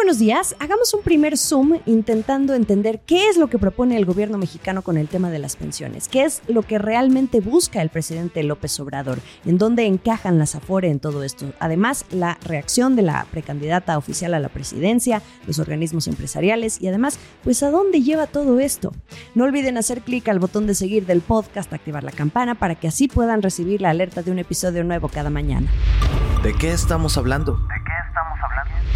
Buenos días. Hagamos un primer zoom intentando entender qué es lo que propone el gobierno mexicano con el tema de las pensiones, qué es lo que realmente busca el presidente López Obrador, en dónde encajan las Afore en todo esto. Además, la reacción de la precandidata oficial a la presidencia, los organismos empresariales y además, pues a dónde lleva todo esto. No olviden hacer clic al botón de seguir del podcast, activar la campana para que así puedan recibir la alerta de un episodio nuevo cada mañana. ¿De qué estamos hablando?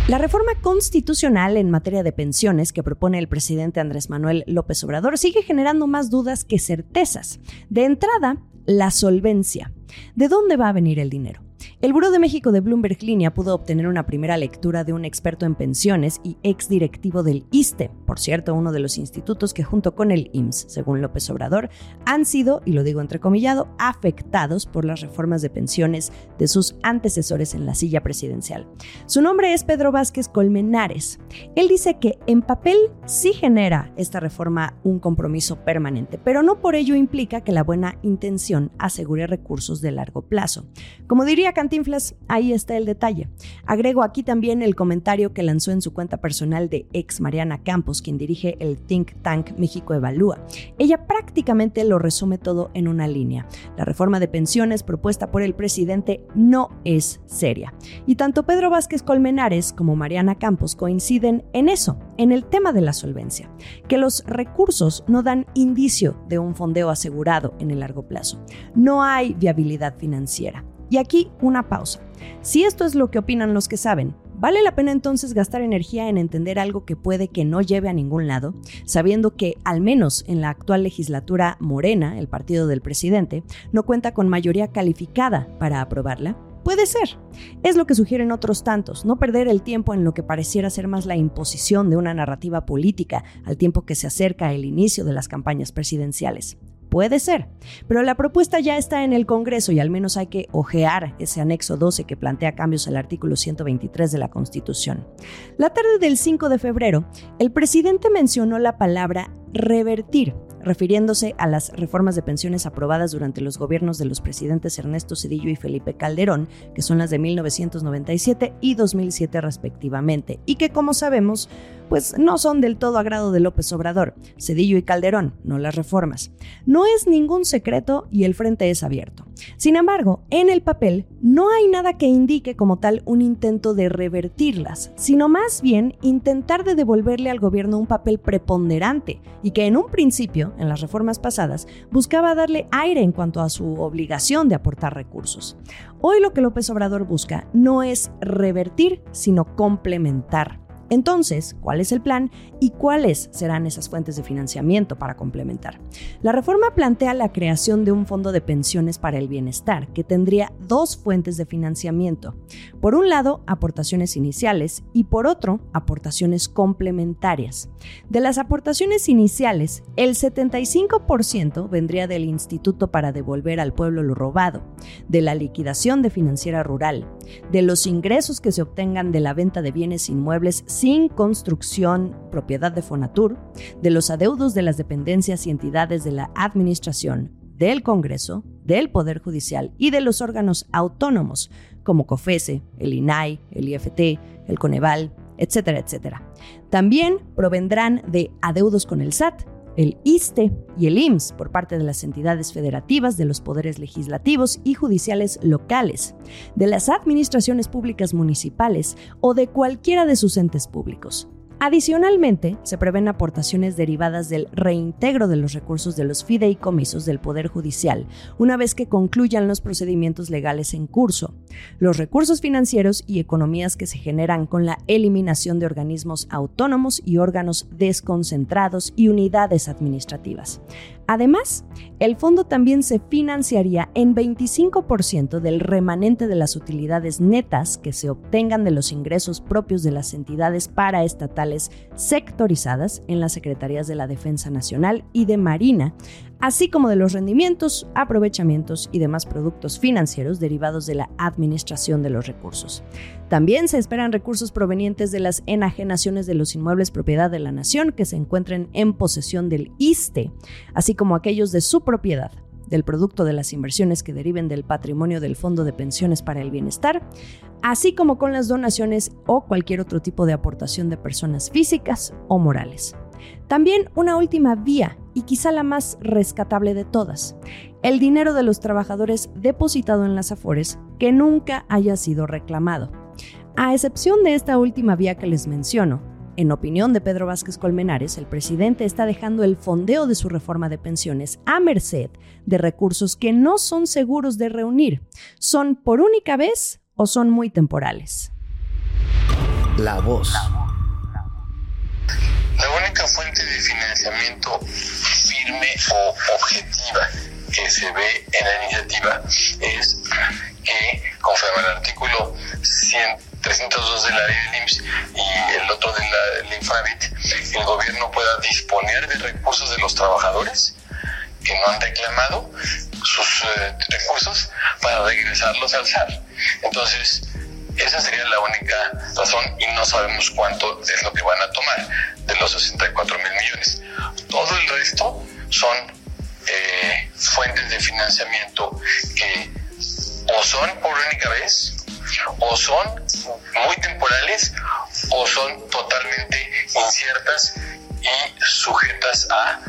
La reforma constitucional en materia de pensiones que propone el presidente Andrés Manuel López Obrador sigue generando más dudas que certezas. De entrada, la solvencia. ¿De dónde va a venir el dinero? El Buró de México de Bloomberg Línea pudo obtener una primera lectura de un experto en pensiones y exdirectivo del ISTE, por cierto, uno de los institutos que junto con el IMSS, según López Obrador, han sido, y lo digo entrecomillado, afectados por las reformas de pensiones de sus antecesores en la silla presidencial. Su nombre es Pedro Vázquez Colmenares. Él dice que en papel sí genera esta reforma un compromiso permanente, pero no por ello implica que la buena intención asegure recursos de largo plazo. Como diría Cantinflas, ahí está el detalle. Agrego aquí también el comentario que lanzó en su cuenta personal de ex Mariana Campos, quien dirige el think tank México Evalúa. Ella prácticamente lo resume todo en una línea. La reforma de pensiones propuesta por el presidente no es seria. Y tanto Pedro Vázquez Colmenares como Mariana Campos coinciden en eso, en el tema de la solvencia, que los recursos no dan indicio de un fondeo asegurado en el largo plazo. No hay viabilidad financiera. Y aquí una pausa. Si esto es lo que opinan los que saben, ¿vale la pena entonces gastar energía en entender algo que puede que no lleve a ningún lado, sabiendo que, al menos en la actual legislatura morena, el partido del presidente, no cuenta con mayoría calificada para aprobarla? Puede ser. Es lo que sugieren otros tantos, no perder el tiempo en lo que pareciera ser más la imposición de una narrativa política al tiempo que se acerca el inicio de las campañas presidenciales. Puede ser, pero la propuesta ya está en el Congreso y al menos hay que ojear ese anexo 12 que plantea cambios al artículo 123 de la Constitución. La tarde del 5 de febrero, el presidente mencionó la palabra revertir refiriéndose a las reformas de pensiones aprobadas durante los gobiernos de los presidentes Ernesto Cedillo y Felipe Calderón, que son las de 1997 y 2007 respectivamente, y que como sabemos, pues no son del todo agrado de López Obrador, Cedillo y Calderón, no las reformas. No es ningún secreto y el frente es abierto. Sin embargo, en el papel no hay nada que indique como tal un intento de revertirlas, sino más bien intentar de devolverle al gobierno un papel preponderante y que en un principio, en las reformas pasadas, buscaba darle aire en cuanto a su obligación de aportar recursos. Hoy lo que López Obrador busca no es revertir, sino complementar. Entonces, ¿cuál es el plan y cuáles serán esas fuentes de financiamiento para complementar? La reforma plantea la creación de un fondo de pensiones para el bienestar que tendría dos fuentes de financiamiento. Por un lado, aportaciones iniciales y por otro, aportaciones complementarias. De las aportaciones iniciales, el 75% vendría del Instituto para devolver al pueblo lo robado, de la liquidación de financiera rural, de los ingresos que se obtengan de la venta de bienes inmuebles construcción, propiedad de Fonatur, de los adeudos de las dependencias y entidades de la Administración, del Congreso, del Poder Judicial y de los órganos autónomos, como COFESE, el INAI, el IFT, el Coneval, etcétera, etcétera. También provendrán de adeudos con el SAT, el ISTE y el IMSS por parte de las entidades federativas, de los poderes legislativos y judiciales locales, de las administraciones públicas municipales o de cualquiera de sus entes públicos. Adicionalmente, se prevén aportaciones derivadas del reintegro de los recursos de los fideicomisos del Poder Judicial, una vez que concluyan los procedimientos legales en curso, los recursos financieros y economías que se generan con la eliminación de organismos autónomos y órganos desconcentrados y unidades administrativas. Además, el fondo también se financiaría en 25% del remanente de las utilidades netas que se obtengan de los ingresos propios de las entidades paraestatales sectorizadas en las Secretarías de la Defensa Nacional y de Marina, así como de los rendimientos, aprovechamientos y demás productos financieros derivados de la administración de los recursos. También se esperan recursos provenientes de las enajenaciones de los inmuebles propiedad de la nación que se encuentren en posesión del ISTE, así como aquellos de su propiedad del producto de las inversiones que deriven del patrimonio del Fondo de Pensiones para el Bienestar, así como con las donaciones o cualquier otro tipo de aportación de personas físicas o morales. También una última vía, y quizá la más rescatable de todas, el dinero de los trabajadores depositado en las Afores que nunca haya sido reclamado. A excepción de esta última vía que les menciono, en opinión de Pedro Vázquez Colmenares, el presidente está dejando el fondeo de su reforma de pensiones a merced de recursos que no son seguros de reunir. ¿Son por única vez o son muy temporales? La voz. La única fuente de financiamiento firme o objetiva que se ve en la iniciativa es que, conforme al artículo 302 de la del IMSS y el otro de la, del Infonavit, el gobierno pueda disponer de recursos de los trabajadores que no han reclamado sus eh, recursos para regresarlos al SAR. Entonces, esa sería la única razón y no sabemos cuánto es lo que van a tomar de los 64 mil millones. Todo el resto son eh, fuentes de financiamiento que o son por única vez, o son muy temporales, o son totalmente inciertas y sujetas a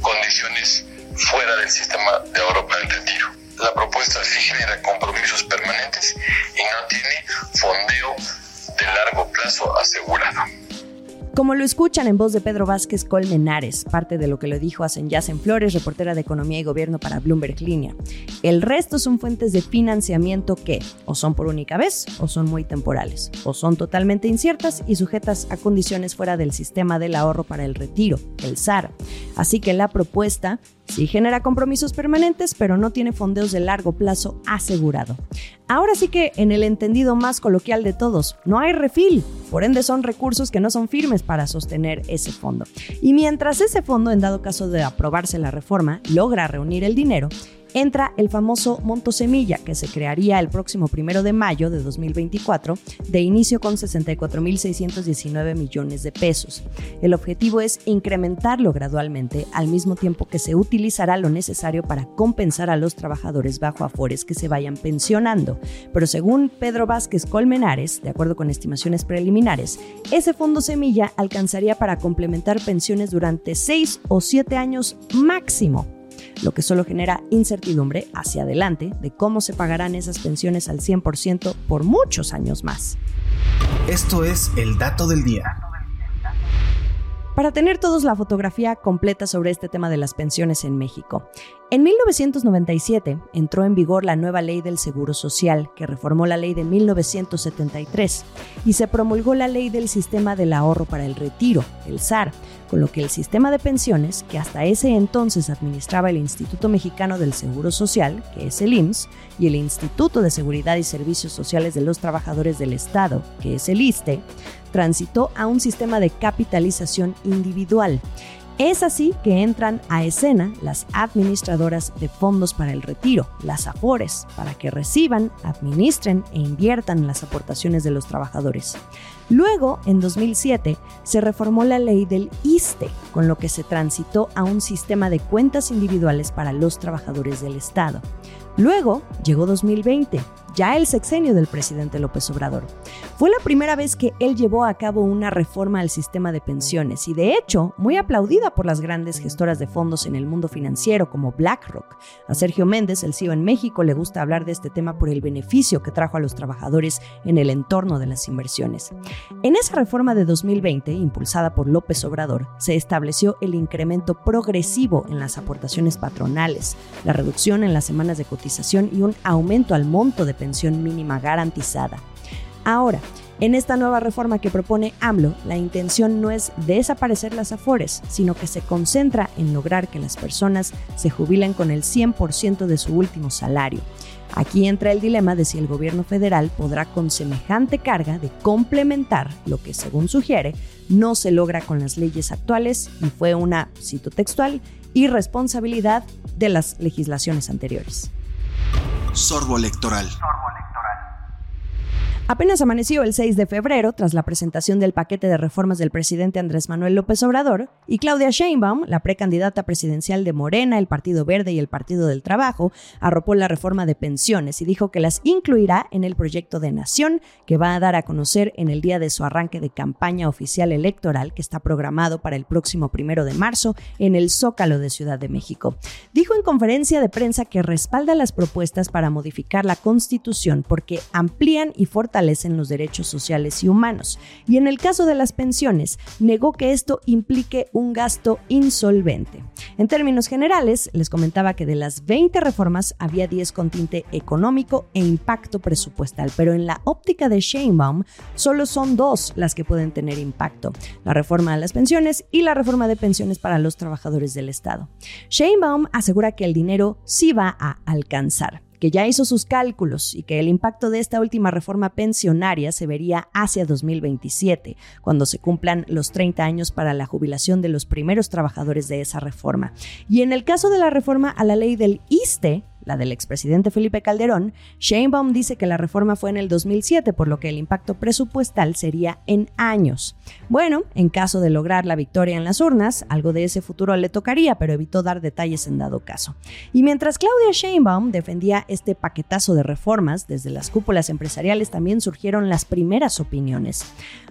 condiciones fuera del sistema de ahorro para el retiro. La propuesta sí genera compromisos permanentes y no tiene fondeo de largo plazo asegurado. Como lo escuchan en voz de Pedro Vázquez Colmenares, parte de lo que lo dijo Yacen Flores, reportera de Economía y Gobierno para Bloomberg Línea. El resto son fuentes de financiamiento que o son por única vez o son muy temporales, o son totalmente inciertas y sujetas a condiciones fuera del sistema del ahorro para el retiro, el SAR. Así que la propuesta Sí genera compromisos permanentes, pero no tiene fondeos de largo plazo asegurado. Ahora sí que, en el entendido más coloquial de todos, no hay refil, por ende son recursos que no son firmes para sostener ese fondo. Y mientras ese fondo, en dado caso de aprobarse la reforma, logra reunir el dinero, entra el famoso Monto Semilla, que se crearía el próximo primero de mayo de 2024, de inicio con 64.619 millones de pesos. El objetivo es incrementarlo gradualmente, al mismo tiempo que se utilizará lo necesario para compensar a los trabajadores bajo afores que se vayan pensionando. Pero según Pedro Vázquez Colmenares, de acuerdo con estimaciones preliminares, ese fondo semilla alcanzaría para complementar pensiones durante 6 o 7 años máximo lo que solo genera incertidumbre hacia adelante de cómo se pagarán esas pensiones al 100% por muchos años más. Esto es el dato del día. Para tener todos la fotografía completa sobre este tema de las pensiones en México, en 1997 entró en vigor la nueva ley del Seguro Social, que reformó la ley de 1973, y se promulgó la ley del Sistema del Ahorro para el Retiro, el SAR, con lo que el sistema de pensiones, que hasta ese entonces administraba el Instituto Mexicano del Seguro Social, que es el IMSS, y el Instituto de Seguridad y Servicios Sociales de los Trabajadores del Estado, que es el ISTE, transitó a un sistema de capitalización individual es así que entran a escena las administradoras de fondos para el retiro, las AFORES, para que reciban, administren e inviertan las aportaciones de los trabajadores. Luego, en 2007, se reformó la ley del ISTE, con lo que se transitó a un sistema de cuentas individuales para los trabajadores del Estado. Luego llegó 2020, ya el sexenio del presidente López Obrador. Fue la primera vez que él llevó a cabo una reforma al sistema de pensiones y de hecho muy aplaudida por las grandes gestoras de fondos en el mundo financiero como BlackRock. A Sergio Méndez, el CEO en México, le gusta hablar de este tema por el beneficio que trajo a los trabajadores en el entorno de las inversiones. En esa reforma de 2020, impulsada por López Obrador, se estableció el incremento progresivo en las aportaciones patronales, la reducción en las semanas de cotización y un aumento al monto de pensión mínima garantizada. Ahora, en esta nueva reforma que propone AMLO, la intención no es desaparecer las afores, sino que se concentra en lograr que las personas se jubilen con el 100% de su último salario. Aquí entra el dilema de si el gobierno federal podrá con semejante carga de complementar lo que, según sugiere, no se logra con las leyes actuales y fue una, cito textual, irresponsabilidad de las legislaciones anteriores. Sorbo electoral. Apenas amaneció el 6 de febrero, tras la presentación del paquete de reformas del presidente Andrés Manuel López Obrador, y Claudia Sheinbaum, la precandidata presidencial de Morena, el Partido Verde y el Partido del Trabajo, arropó la reforma de pensiones y dijo que las incluirá en el proyecto de nación que va a dar a conocer en el día de su arranque de campaña oficial electoral que está programado para el próximo primero de marzo en el Zócalo de Ciudad de México. Dijo en conferencia de prensa que respalda las propuestas para modificar la Constitución porque amplían y fortalecen en los derechos sociales y humanos. Y en el caso de las pensiones, negó que esto implique un gasto insolvente. En términos generales, les comentaba que de las 20 reformas había 10 con tinte económico e impacto presupuestal, pero en la óptica de Sheinbaum solo son dos las que pueden tener impacto, la reforma de las pensiones y la reforma de pensiones para los trabajadores del Estado. Sheinbaum asegura que el dinero sí va a alcanzar que ya hizo sus cálculos y que el impacto de esta última reforma pensionaria se vería hacia 2027, cuando se cumplan los 30 años para la jubilación de los primeros trabajadores de esa reforma. Y en el caso de la reforma a la ley del ISTE, la del expresidente Felipe Calderón, Sheinbaum dice que la reforma fue en el 2007, por lo que el impacto presupuestal sería en años. Bueno, en caso de lograr la victoria en las urnas, algo de ese futuro le tocaría, pero evitó dar detalles en dado caso. Y mientras Claudia Sheinbaum defendía este paquetazo de reformas, desde las cúpulas empresariales también surgieron las primeras opiniones.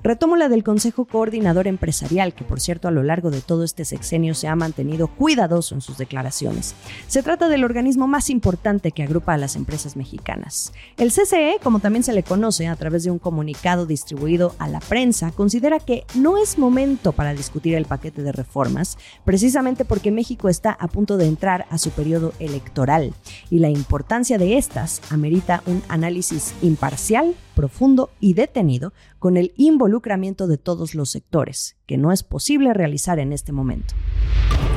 Retomo la del Consejo Coordinador Empresarial, que por cierto a lo largo de todo este sexenio se ha mantenido cuidadoso en sus declaraciones. Se trata del organismo más importante importante que agrupa a las empresas mexicanas. El CCE, como también se le conoce a través de un comunicado distribuido a la prensa, considera que no es momento para discutir el paquete de reformas, precisamente porque México está a punto de entrar a su periodo electoral y la importancia de estas amerita un análisis imparcial, profundo y detenido con el involucramiento de todos los sectores, que no es posible realizar en este momento.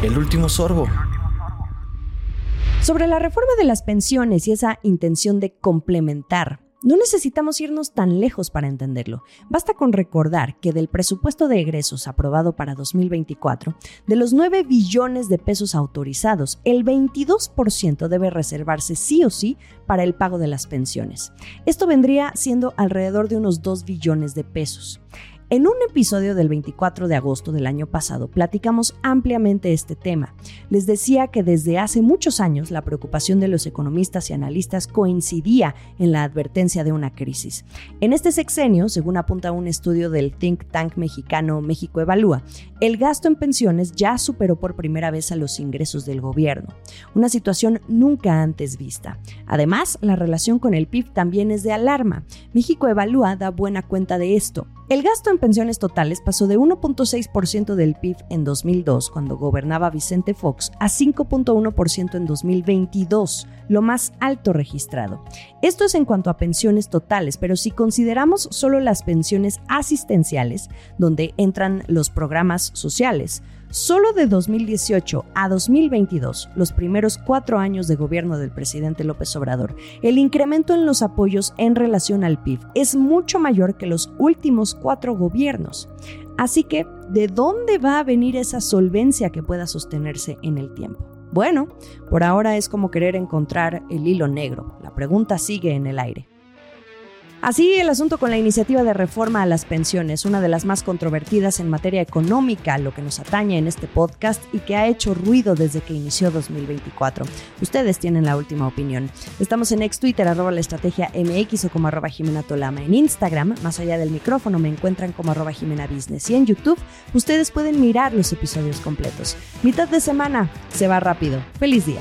El último sorbo. Sobre la reforma de las pensiones y esa intención de complementar no necesitamos irnos tan lejos para entenderlo. Basta con recordar que del presupuesto de egresos aprobado para 2024, de los 9 billones de pesos autorizados, el 22% debe reservarse sí o sí para el pago de las pensiones. Esto vendría siendo alrededor de unos 2 billones de pesos. En un episodio del 24 de agosto del año pasado platicamos ampliamente este tema. Les decía que desde hace muchos años la preocupación de los economistas y analistas coincidía en la advertencia de una crisis. En este sexenio, según apunta un estudio del think tank mexicano México Evalúa, el gasto en pensiones ya superó por primera vez a los ingresos del gobierno, una situación nunca antes vista. Además, la relación con el PIB también es de alarma. México Evalúa da buena cuenta de esto. El gasto en pensiones totales pasó de 1.6% del PIB en 2002, cuando gobernaba Vicente Fox, a 5.1% en 2022, lo más alto registrado. Esto es en cuanto a pensiones totales, pero si consideramos solo las pensiones asistenciales, donde entran los programas sociales, Solo de 2018 a 2022, los primeros cuatro años de gobierno del presidente López Obrador, el incremento en los apoyos en relación al PIB es mucho mayor que los últimos cuatro gobiernos. Así que, ¿de dónde va a venir esa solvencia que pueda sostenerse en el tiempo? Bueno, por ahora es como querer encontrar el hilo negro. La pregunta sigue en el aire. Así el asunto con la iniciativa de reforma a las pensiones, una de las más controvertidas en materia económica, lo que nos atañe en este podcast y que ha hecho ruido desde que inició 2024. Ustedes tienen la última opinión. Estamos en ex Twitter, arroba la estrategia MX o como arroba Jimena Tolama. En Instagram, más allá del micrófono, me encuentran como arroba Jimena Business. Y en YouTube, ustedes pueden mirar los episodios completos. Mitad de semana, se va rápido. Feliz día.